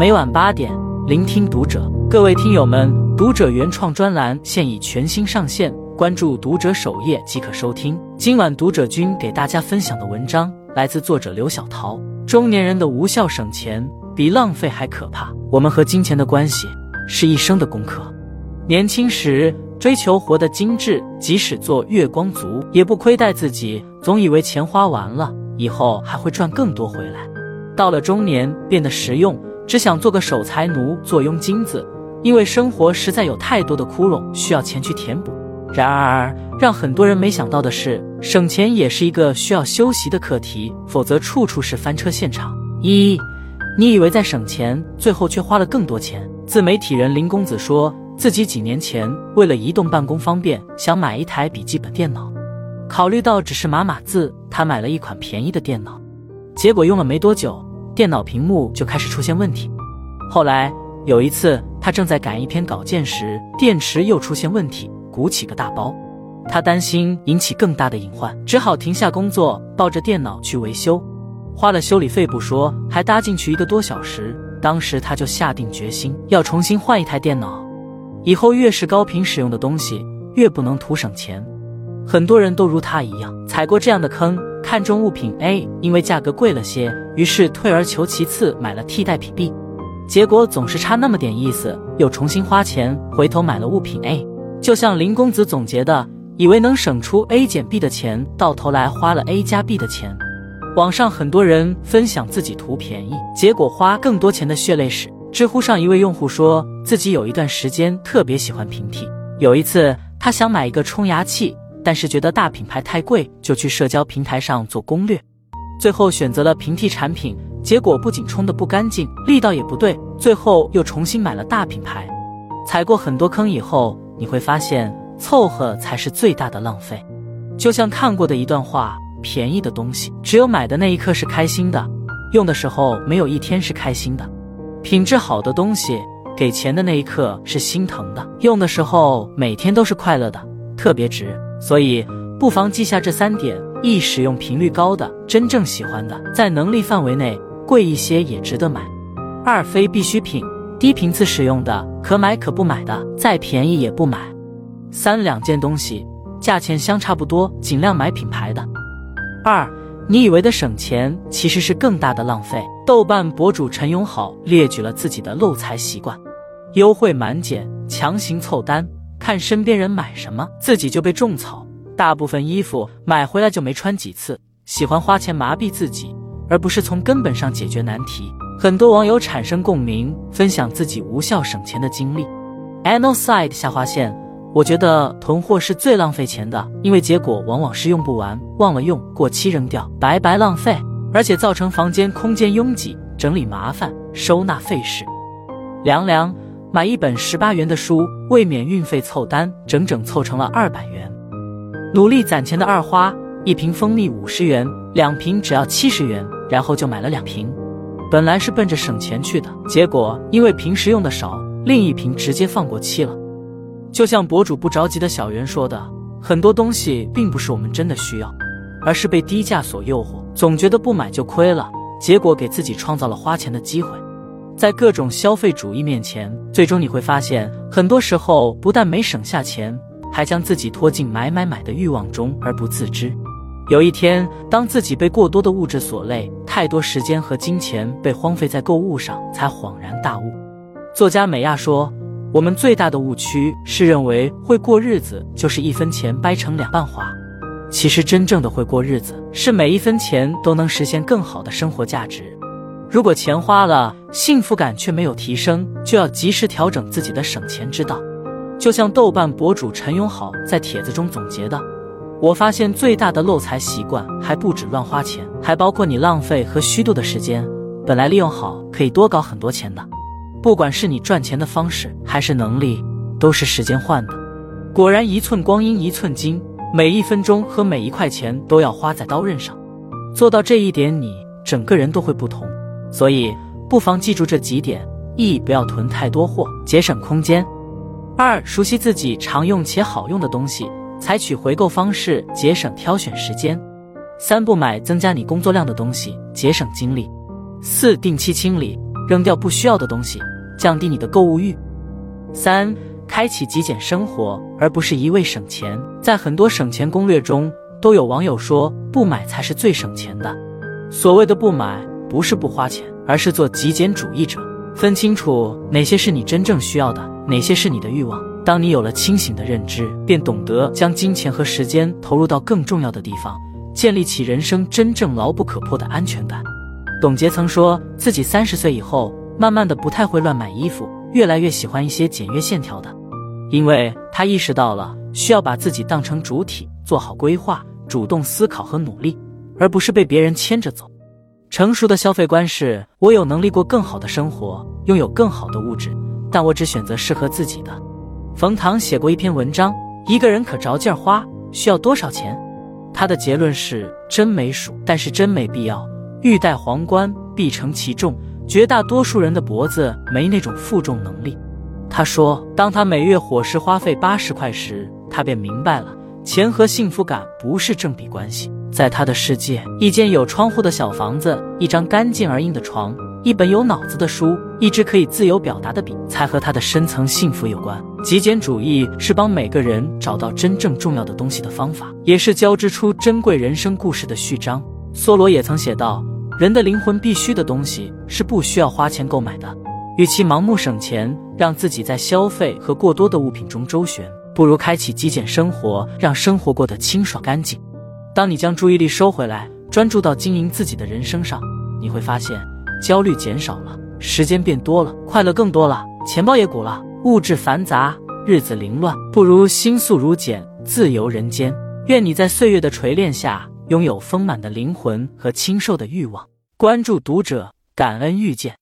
每晚八点，聆听读者。各位听友们，读者原创专栏现已全新上线，关注读者首页即可收听。今晚读者君给大家分享的文章来自作者刘小桃。中年人的无效省钱比浪费还可怕。我们和金钱的关系是一生的功课。年轻时追求活得精致，即使做月光族也不亏待自己，总以为钱花完了以后还会赚更多回来。到了中年，变得实用，只想做个守财奴，坐拥金子。因为生活实在有太多的窟窿需要钱去填补。然而，让很多人没想到的是，省钱也是一个需要修习的课题，否则处处是翻车现场。一，你以为在省钱，最后却花了更多钱。自媒体人林公子说自己几年前为了移动办公方便，想买一台笔记本电脑，考虑到只是码码字，他买了一款便宜的电脑，结果用了没多久，电脑屏幕就开始出现问题。后来有一次。他正在赶一篇稿件时，电池又出现问题，鼓起个大包。他担心引起更大的隐患，只好停下工作，抱着电脑去维修。花了修理费不说，还搭进去一个多小时。当时他就下定决心要重新换一台电脑。以后越是高频使用的东西，越不能图省钱。很多人都如他一样踩过这样的坑，看中物品 A，因为价格贵了些，于是退而求其次买了替代品 B。结果总是差那么点意思，又重新花钱，回头买了物品 A，就像林公子总结的，以为能省出 A 减 B 的钱，到头来花了 A 加 B 的钱。网上很多人分享自己图便宜，结果花更多钱的血泪史。知乎上一位用户说自己有一段时间特别喜欢平替，有一次他想买一个冲牙器，但是觉得大品牌太贵，就去社交平台上做攻略，最后选择了平替产品。结果不仅冲的不干净，力道也不对，最后又重新买了大品牌。踩过很多坑以后，你会发现凑合才是最大的浪费。就像看过的一段话：便宜的东西，只有买的那一刻是开心的，用的时候没有一天是开心的；品质好的东西，给钱的那一刻是心疼的，用的时候每天都是快乐的，特别值。所以，不妨记下这三点：一、使用频率高的，真正喜欢的，在能力范围内。贵一些也值得买。二非必需品，低频次使用的可买可不买的，再便宜也不买。三两件东西价钱相差不多，尽量买品牌的。二，你以为的省钱，其实是更大的浪费。豆瓣博主陈永好列举了自己的漏财习惯：优惠满减，强行凑单，看身边人买什么，自己就被种草。大部分衣服买回来就没穿几次，喜欢花钱麻痹自己。而不是从根本上解决难题。很多网友产生共鸣，分享自己无效省钱的经历。Anno Side 下划线，我觉得囤货是最浪费钱的，因为结果往往是用不完，忘了用，过期扔掉，白白浪费，而且造成房间空间拥挤，整理麻烦，收纳费事。凉凉买一本十八元的书，为免运费凑单，整整凑成了二百元。努力攒钱的二花，一瓶蜂蜜五十元，两瓶只要七十元。然后就买了两瓶，本来是奔着省钱去的，结果因为平时用的少，另一瓶直接放过期了。就像博主不着急的小袁说的，很多东西并不是我们真的需要，而是被低价所诱惑，总觉得不买就亏了，结果给自己创造了花钱的机会。在各种消费主义面前，最终你会发现，很多时候不但没省下钱，还将自己拖进买买买的欲望中而不自知。有一天，当自己被过多的物质所累，太多时间和金钱被荒废在购物上，才恍然大悟。作家美亚说：“我们最大的误区是认为会过日子就是一分钱掰成两半花，其实真正的会过日子是每一分钱都能实现更好的生活价值。如果钱花了，幸福感却没有提升，就要及时调整自己的省钱之道。就像豆瓣博主陈永好在帖子中总结的。”我发现最大的漏财习惯还不止乱花钱，还包括你浪费和虚度的时间。本来利用好可以多搞很多钱的，不管是你赚钱的方式还是能力，都是时间换的。果然一寸光阴一寸金，每一分钟和每一块钱都要花在刀刃上。做到这一点，你整个人都会不同。所以不妨记住这几点：一不要囤太多货，节省空间；二熟悉自己常用且好用的东西。采取回购方式，节省挑选时间；三不买增加你工作量的东西，节省精力；四定期清理，扔掉不需要的东西，降低你的购物欲。三、开启极简生活，而不是一味省钱。在很多省钱攻略中，都有网友说不买才是最省钱的。所谓的不买，不是不花钱，而是做极简主义者。分清楚哪些是你真正需要的，哪些是你的欲望。当你有了清醒的认知，便懂得将金钱和时间投入到更重要的地方，建立起人生真正牢不可破的安全感。董洁曾说自己三十岁以后，慢慢的不太会乱买衣服，越来越喜欢一些简约线条的，因为他意识到了需要把自己当成主体，做好规划，主动思考和努力，而不是被别人牵着走。成熟的消费观是：我有能力过更好的生活，拥有更好的物质，但我只选择适合自己的。冯唐写过一篇文章，一个人可着劲儿花需要多少钱？他的结论是真没数，但是真没必要。欲戴皇冠，必承其重。绝大多数人的脖子没那种负重能力。他说，当他每月伙食花费八十块时，他便明白了，钱和幸福感不是正比关系。在他的世界，一间有窗户的小房子，一张干净而硬的床。一本有脑子的书，一支可以自由表达的笔，才和他的深层幸福有关。极简主义是帮每个人找到真正重要的东西的方法，也是交织出珍贵人生故事的序章。梭罗也曾写道：“人的灵魂必须的东西是不需要花钱购买的。与其盲目省钱，让自己在消费和过多的物品中周旋，不如开启极简生活，让生活过得清爽干净。当你将注意力收回来，专注到经营自己的人生上，你会发现。”焦虑减少了，时间变多了，快乐更多了，钱包也鼓了。物质繁杂，日子凌乱，不如心素如简，自由人间。愿你在岁月的锤炼下，拥有丰满的灵魂和清瘦的欲望。关注读者，感恩遇见。